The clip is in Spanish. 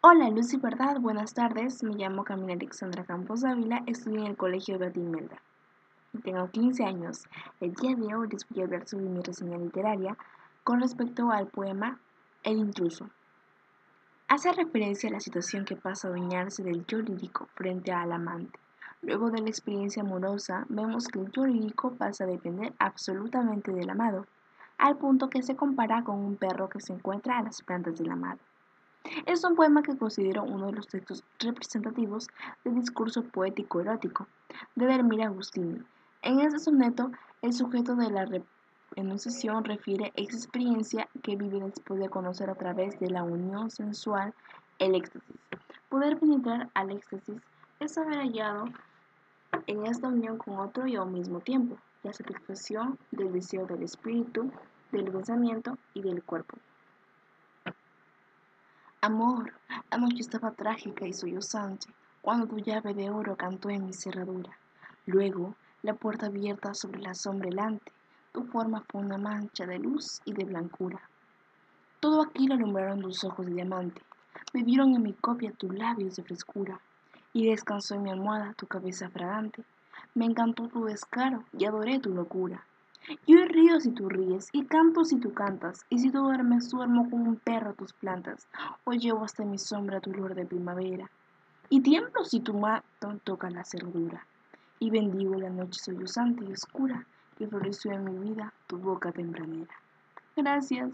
Hola, Luz y Verdad, buenas tardes. Me llamo Camila Alexandra Campos Ávila, estudio en el Colegio de Imelda. Tengo 15 años. El día de hoy les voy a hablar sobre mi reseña literaria con respecto al poema El intruso. Hace referencia a la situación que pasa a adueñarse del yo lírico frente al amante. Luego de la experiencia amorosa, vemos que el yo lírico pasa a depender absolutamente del amado, al punto que se compara con un perro que se encuentra a las plantas del amado. Es un poema que considero uno de los textos representativos del discurso poético erótico de Delmira Agustini. En este soneto, el sujeto de la enunciación refiere esa experiencia que después de conocer a través de la unión sensual el éxtasis. Poder penetrar al éxtasis es haber hallado en esta unión con otro y al mismo tiempo la satisfacción del deseo del espíritu, del pensamiento y del cuerpo. Amor, la noche estaba trágica y sollozante cuando tu llave de oro cantó en mi cerradura. Luego, la puerta abierta sobre la sombra helante, tu forma fue una mancha de luz y de blancura. Todo aquí lo alumbraron tus ojos de diamante, bebieron en mi copia tus labios de frescura, y descansó en mi almohada tu cabeza fragante. Me encantó tu descaro y adoré tu locura. Yo río si tú ríes, y canto si tú cantas, y si tú duermes, duermo como un perro a tus plantas, o llevo hasta mi sombra tu olor de primavera. Y tiemblo si tu mato toca la cerradura, y bendigo la noche sollozante y oscura que floreció en mi vida tu boca tempranera. Gracias.